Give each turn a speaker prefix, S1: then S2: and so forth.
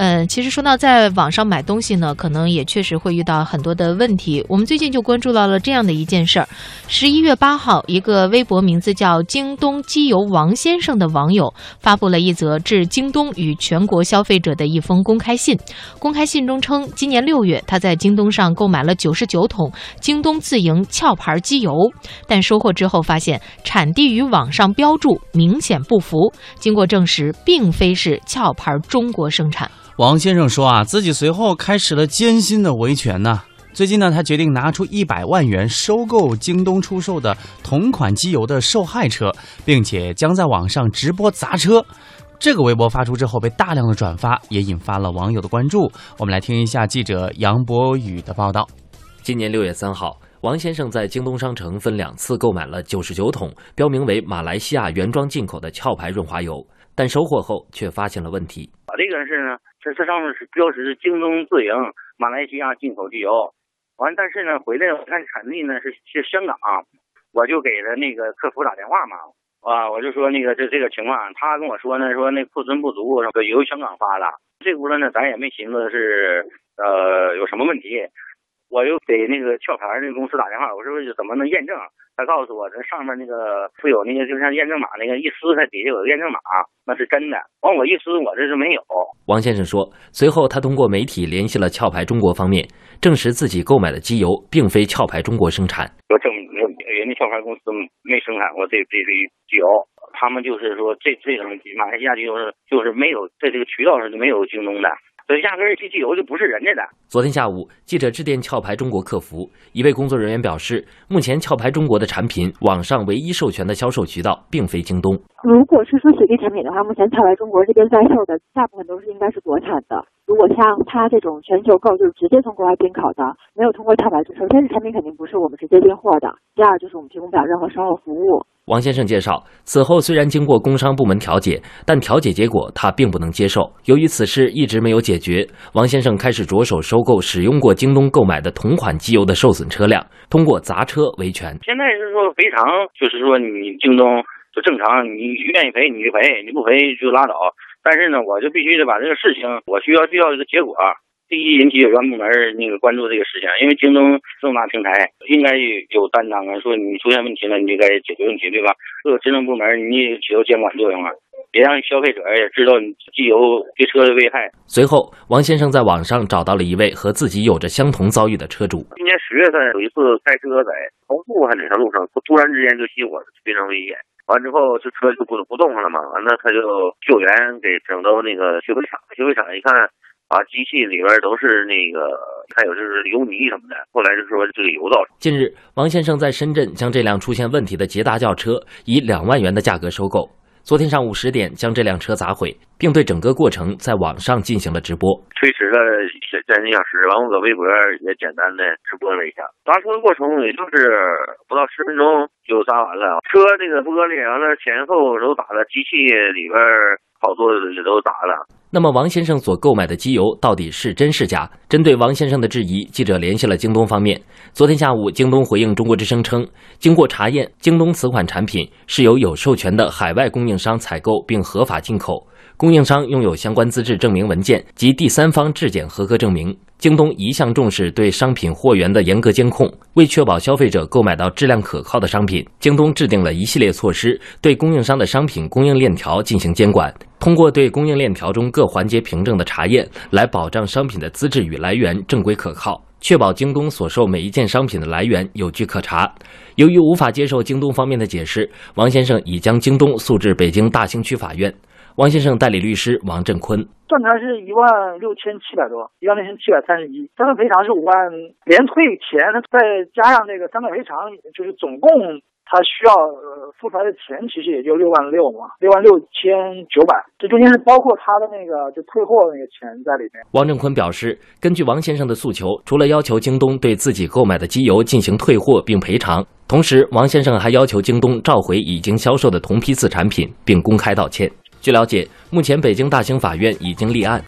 S1: 嗯，其实说到在网上买东西呢，可能也确实会遇到很多的问题。我们最近就关注到了这样的一件事儿：十一月八号，一个微博名字叫“京东机油王先生”的网友发布了一则致京东与全国消费者的一封公开信。公开信中称，今年六月他在京东上购买了九十九桶京东自营壳牌机油，但收货之后发现产地与网上标注明显不符。经过证实，并非是壳牌中国生产。
S2: 王先生说啊，自己随后开始了艰辛的维权呢。最近呢，他决定拿出一百万元收购京东出售的同款机油的受害车，并且将在网上直播砸车。这个微博发出之后，被大量的转发，也引发了网友的关注。我们来听一下记者杨博宇的报道。
S3: 今年六月三号，王先生在京东商城分两次购买了九十九桶标明为马来西亚原装进口的壳牌润滑油，但收货后却发现了问题。
S4: 这个是呢，这这上面是标识是京东自营马来西亚进口机油，完但是呢回来我看产地呢是是香港，我就给了那个客服打电话嘛，啊我就说那个这这个情况，他跟我说呢说那库存不足，由香港发的，这轱辘呢咱也没寻思是呃有什么问题，我又给那个壳牌那个公司打电话，我说怎么能验证？他告诉我，这上面那个附有那个，就像验证码那个，一撕它底下有个验证码，那是真的。完我一撕，我这是没有。
S3: 王先生说，随后他通过媒体联系了壳牌中国方面，证实自己购买的机油并非壳牌中国生产。
S4: 我证明人家壳牌公司没生产过这这这机油，他们就是说这这种马来西亚机油是就是没有在这个渠道上就没有京东的。所以压根儿这机油就不是人家的。
S3: 昨天下午，记者致电壳牌中国客服，一位工作人员表示，目前壳牌中国的产品网上唯一授权的销售渠道并非京东。
S5: 如果是说水滴产品的话，目前壳牌中国这边在售的大部分都是应该是国产的。如果像他这种全球购，就是直接从国外进口的，没有通过壳牌，首先是产品肯定不是我们直接进货的，第二就是我们提供不了任何售后服务。
S3: 王先生介绍，此后虽然经过工商部门调解，但调解结果他并不能接受。由于此事一直没有解解决，王先生开始着手收购使用过京东购买的同款机油的受损车辆，通过砸车维权。
S4: 现在是说赔偿，就是说你京东就正常，你愿意赔你就赔，你不赔就拉倒。但是呢，我就必须得把这个事情，我需要需要一个结果。第一，引起有关部门那个关注这个事情，因为京东这么大平台，应该有担当啊。说你出现问题了，你就该解决问题，对吧？各个职能部门你也起到监管作用啊，别让消费者也知道你机油对车的危害。
S3: 随后，王先生在网上找到了一位和自己有着相同遭遇的车主。
S4: 今年十月份有一次开车在高速还哪条路上，突然之间就熄火了，非常危险。完之后，这车就不不动了嘛。完了，他就救援给整到那个修配厂，修配厂一看。啊，机器里边都是那个，还有就是油泥什么的。后来就说这个油造成。
S3: 近日，王先生在深圳将这辆出现问题的捷达轿车以两万元的价格收购。昨天上午十点，将这辆车砸毁，并对整个过程在网上进行了直播，
S4: 推迟了将近一小时。然后搁微博也简单的直播了一下，砸车的过程也就是不到十分钟就砸完了。车这个玻璃完了前后都打了，机器里边好多也都砸了。
S3: 那么，王先生所购买的机油到底是真是假？针对王先生的质疑，记者联系了京东方面。昨天下午，京东回应中国之声称，经过查验，京东此款产品是由有授权的海外供应商采购并合法进口，供应商拥有相关资质证明文件及第三方质检合格证明。京东一向重视对商品货源的严格监控，为确保消费者购买到质量可靠的商品，京东制定了一系列措施，对供应商的商品供应链条进行监管。通过对供应链条中各环节凭证的查验，来保障商品的资质与来源正规可靠，确保京东所售每一件商品的来源有据可查。由于无法接受京东方面的解释，王先生已将京东诉至北京大兴区法院。王先生代理律师王振坤。
S6: 断赔是一万六千七百多，一万六千七百三十一。三份赔偿是五万，连退钱，再加上这个三份赔偿，就是总共他需要呃付出来的钱，其实也就六万六嘛，六万六千九百。这中间是包括他的那个就退货那个钱在里面。
S3: 王振坤表示，根据王先生的诉求，除了要求京东对自己购买的机油进行退货并赔偿，同时王先生还要求京东召回已经销售的同批次产品并公开道歉。据了解，目前北京大兴法院已经立案。